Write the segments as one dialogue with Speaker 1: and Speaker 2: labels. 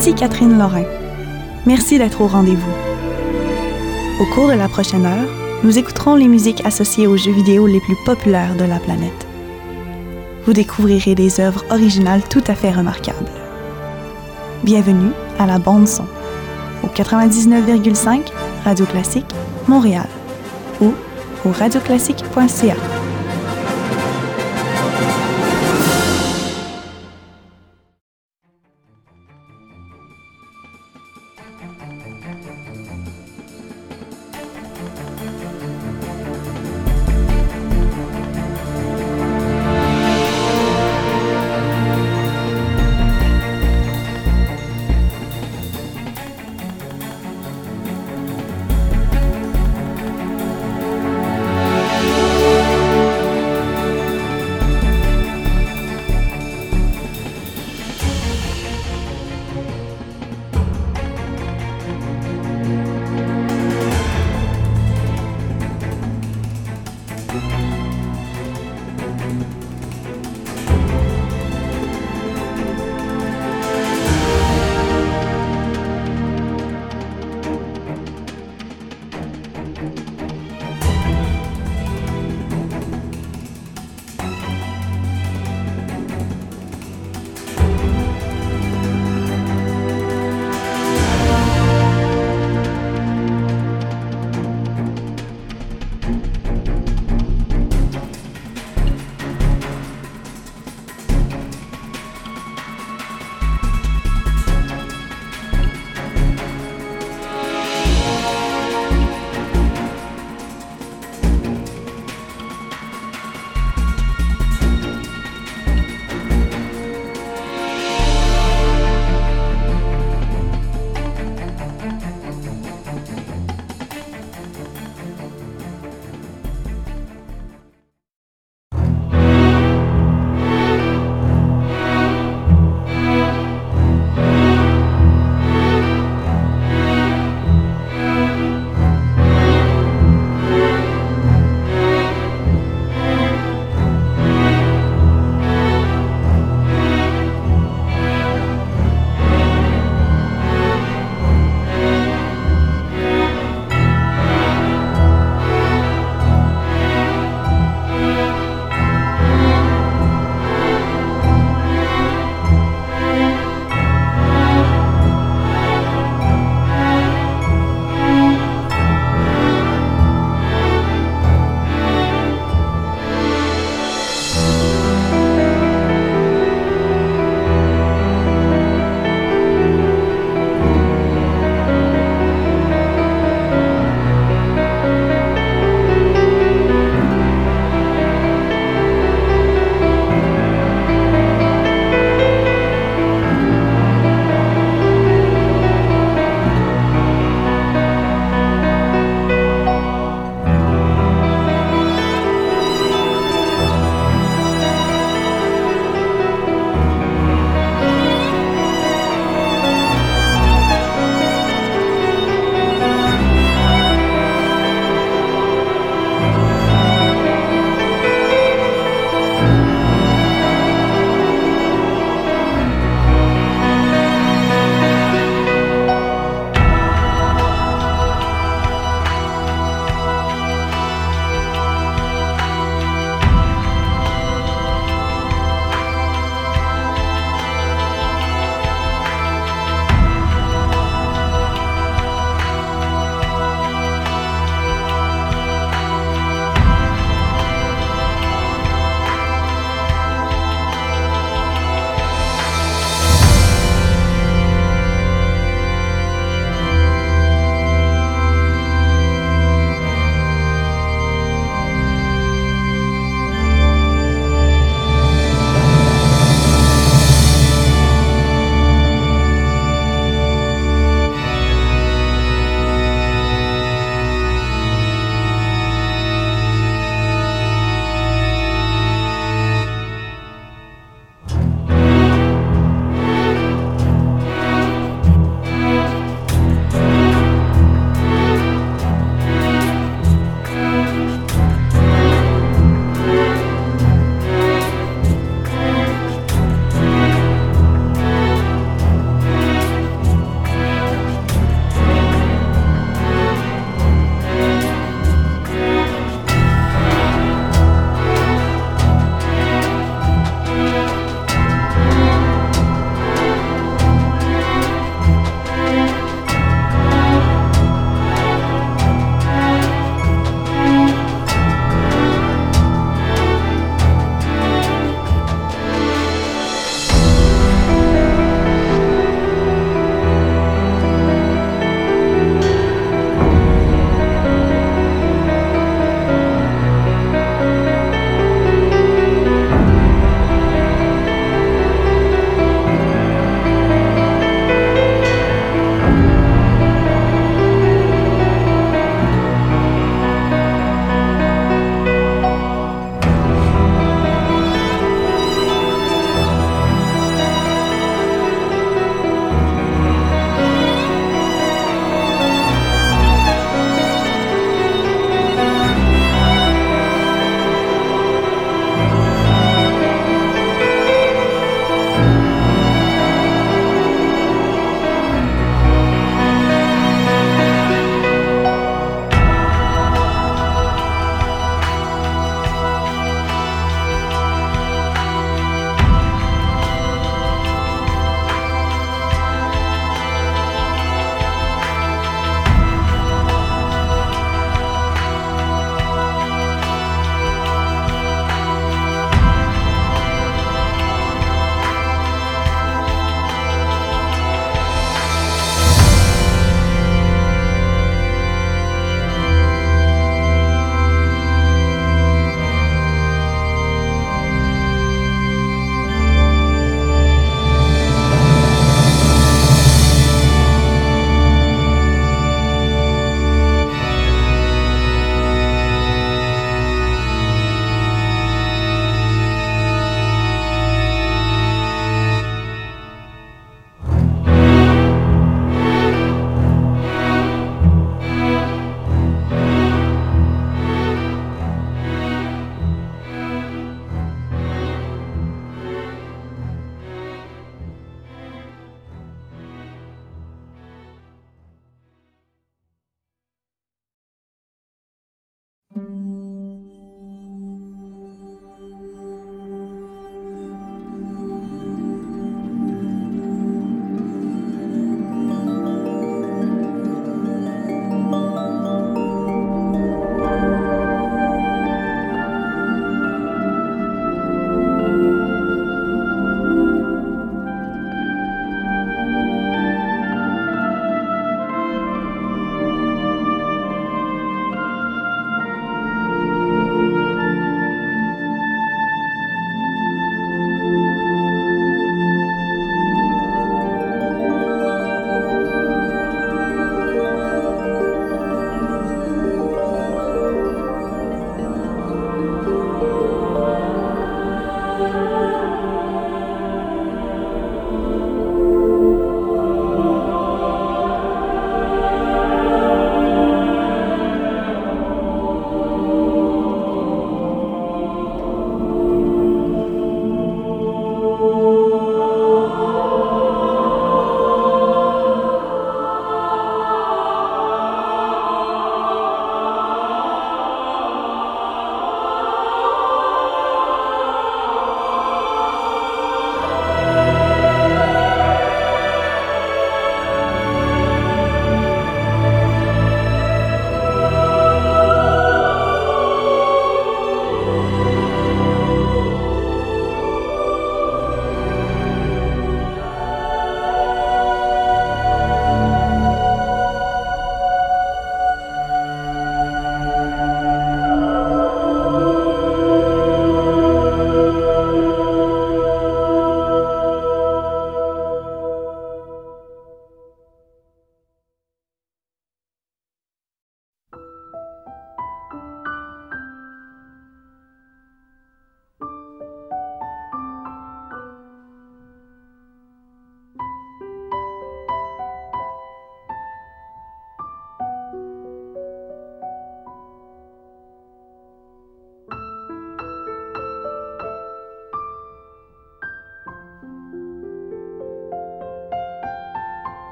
Speaker 1: Ici Catherine Lorrain. Merci d'être au rendez-vous. Au cours de la prochaine heure, nous écouterons les musiques associées aux jeux vidéo les plus populaires de la planète. Vous découvrirez des œuvres originales tout à fait remarquables. Bienvenue à la bande son au 99,5 Radio Classique Montréal ou au radioclassique.ca.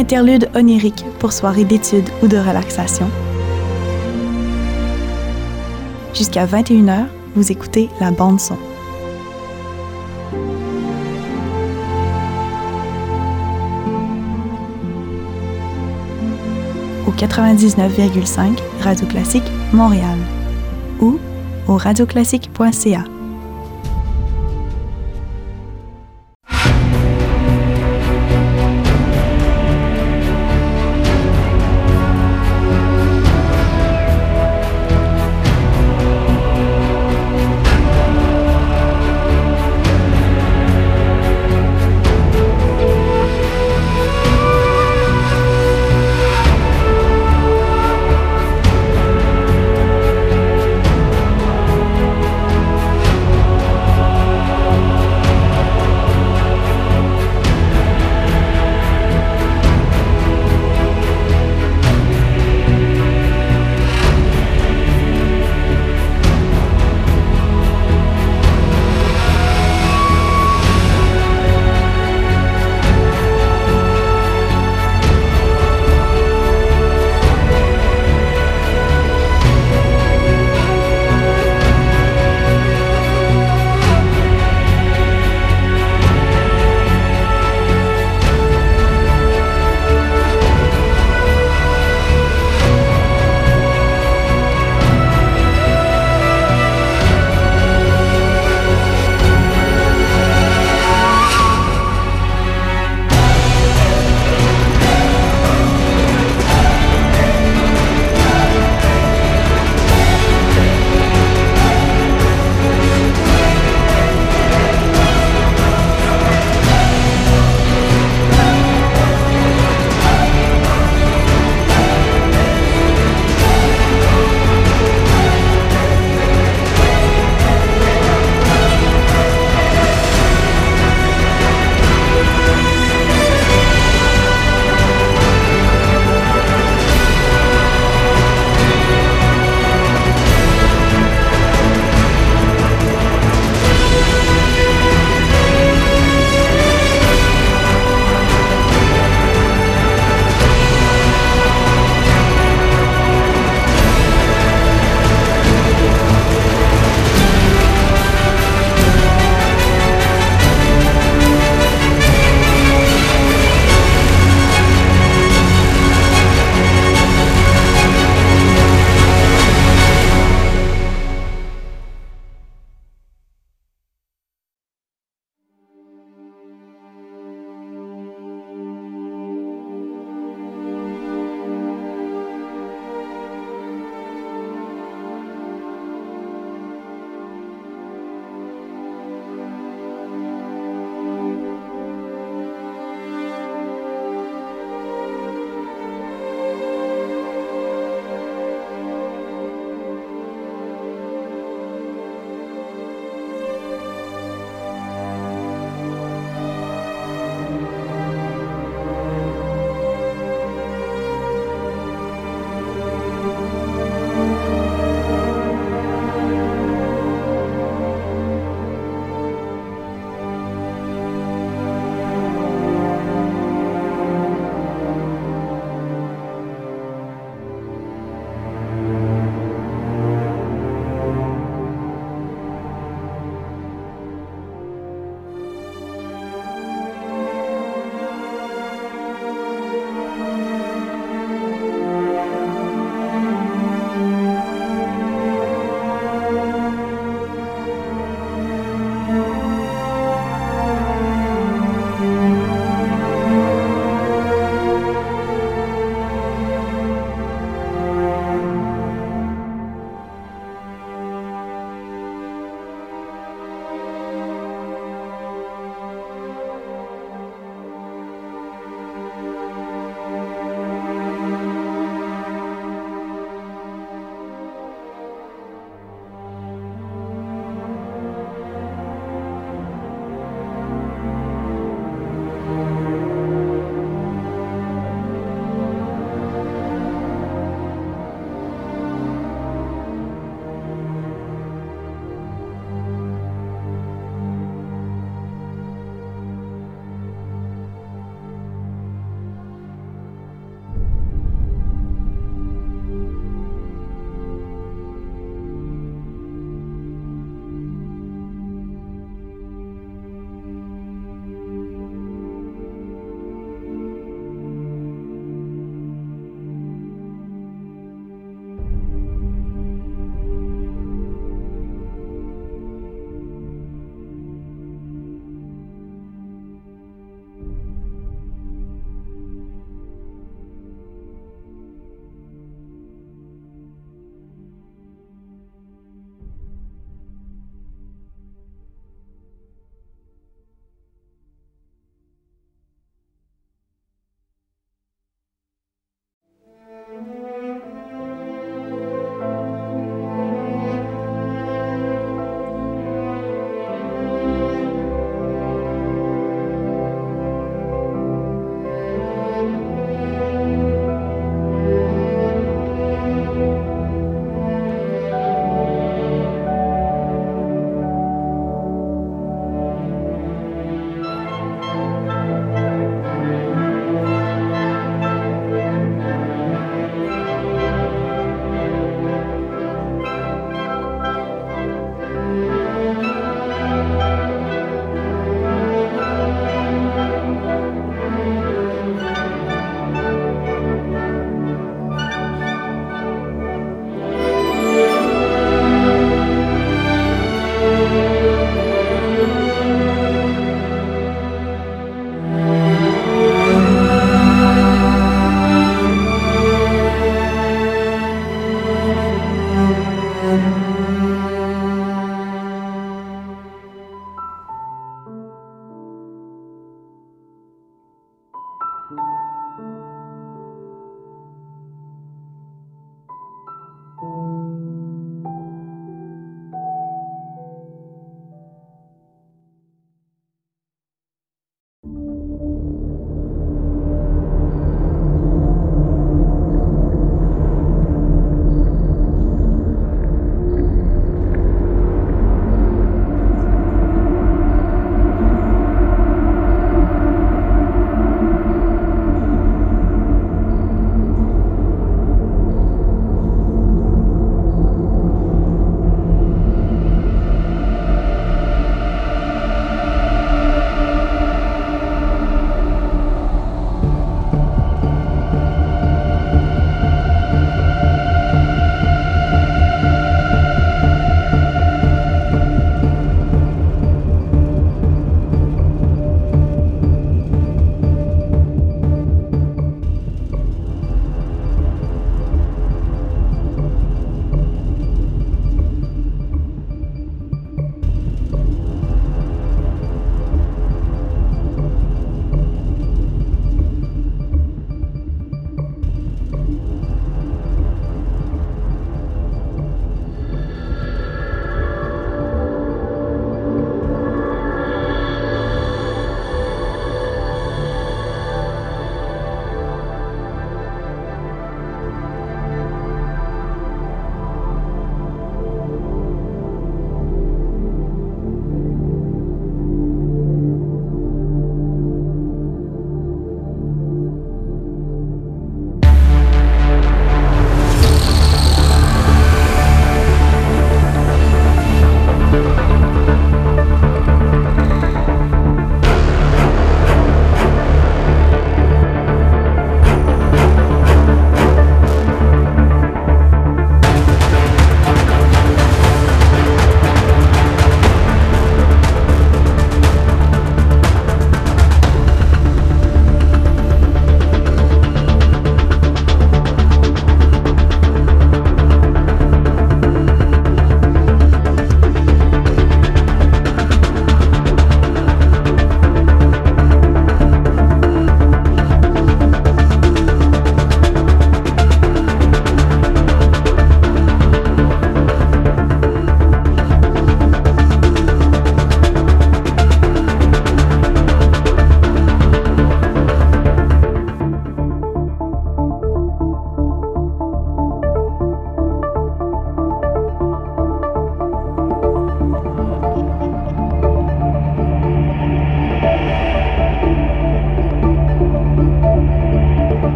Speaker 1: interlude onirique pour soirée d'études ou de relaxation. Jusqu'à 21h, vous écoutez la bande son. Au 99,5 Radio Classique Montréal ou au radioclassique.ca.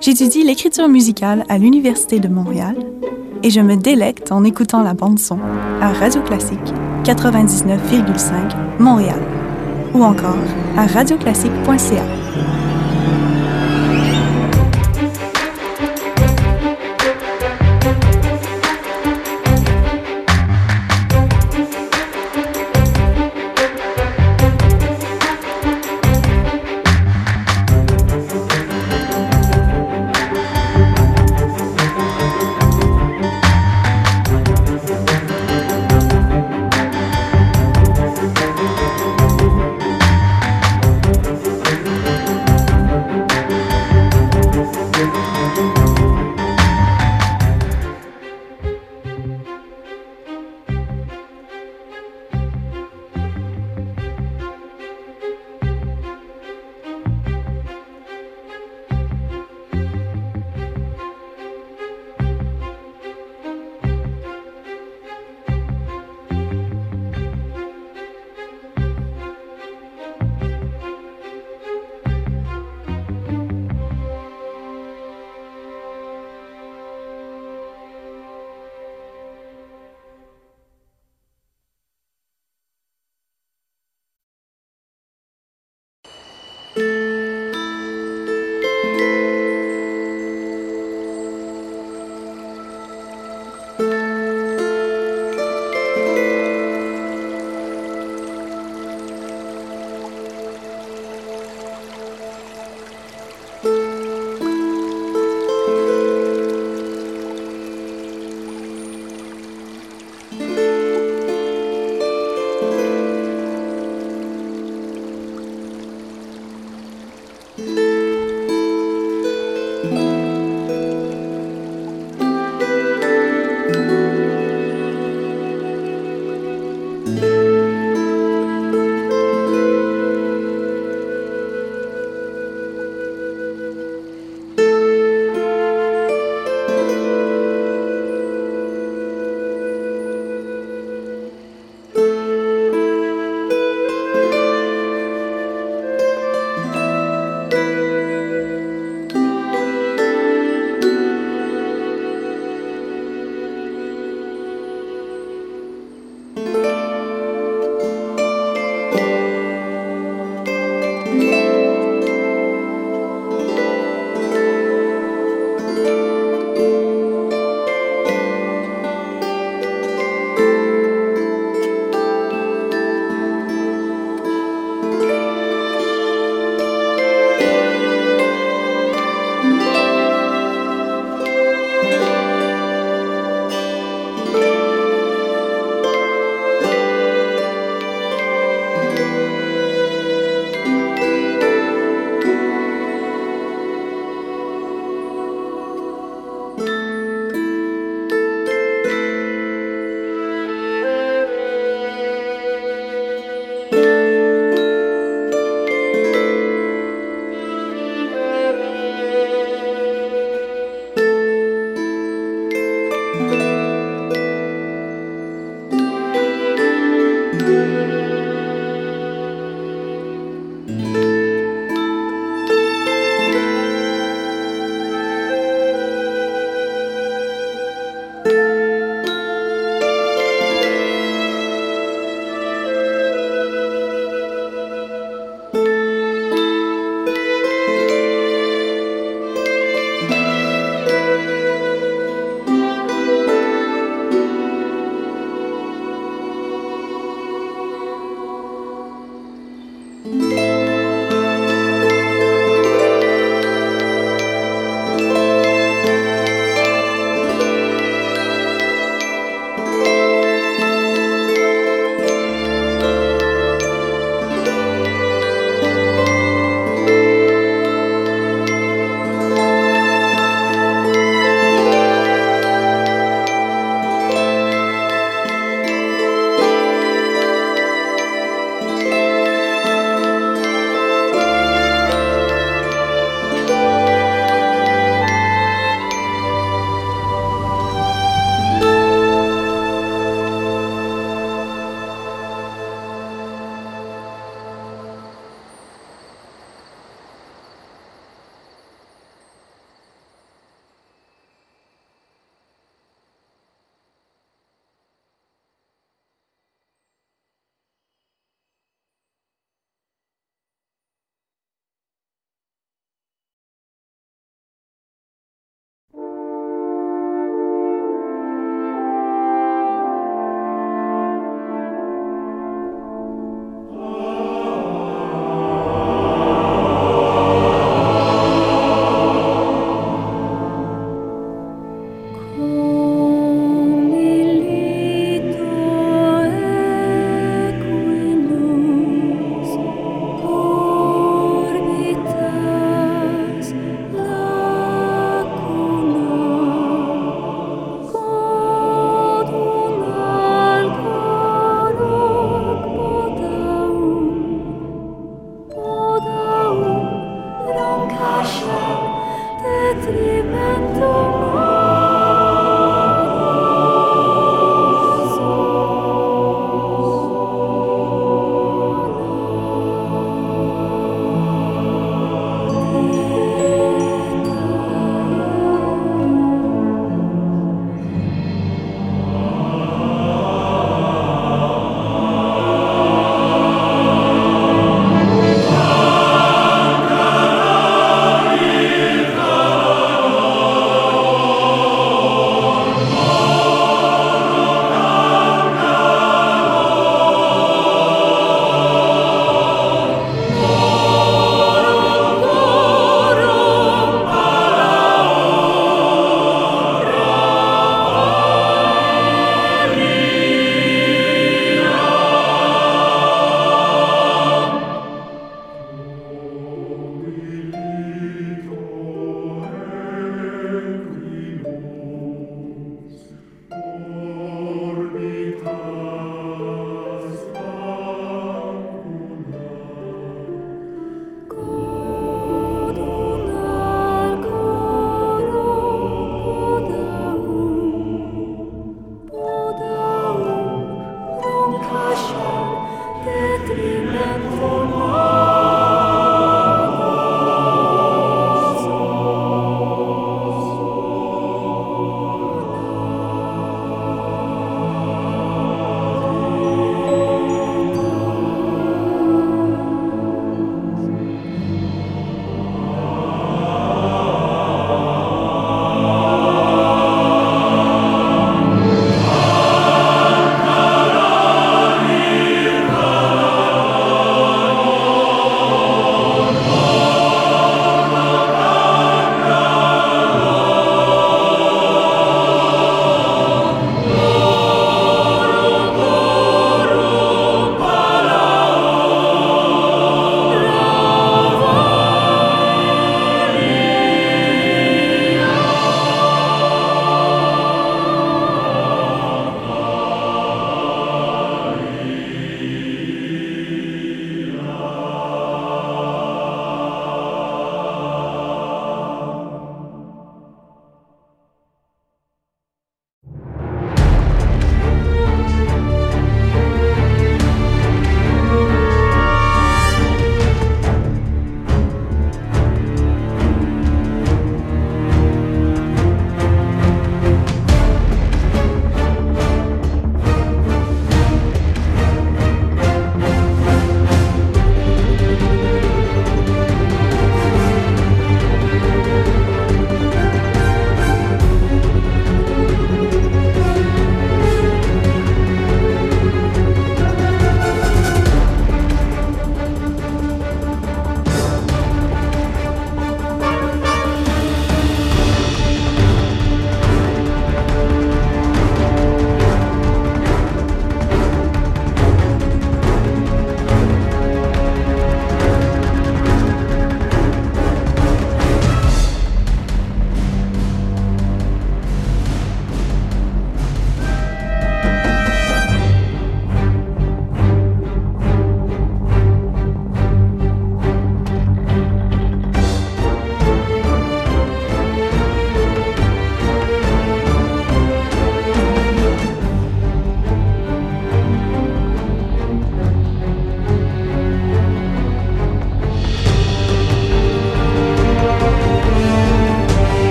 Speaker 1: J'étudie l'écriture musicale à l'Université de Montréal et je me délecte en écoutant la bande-son à Radio Classique 99,5 Montréal ou encore à radioclassique.ca.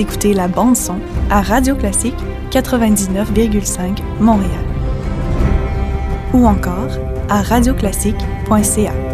Speaker 1: Écoutez la bande son à Radio Classique 99,5 Montréal. Ou encore à radioclassique.ca.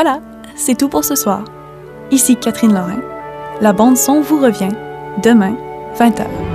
Speaker 1: Voilà, c'est tout pour ce soir. Ici Catherine Lorrain. La bande son vous revient demain, 20h.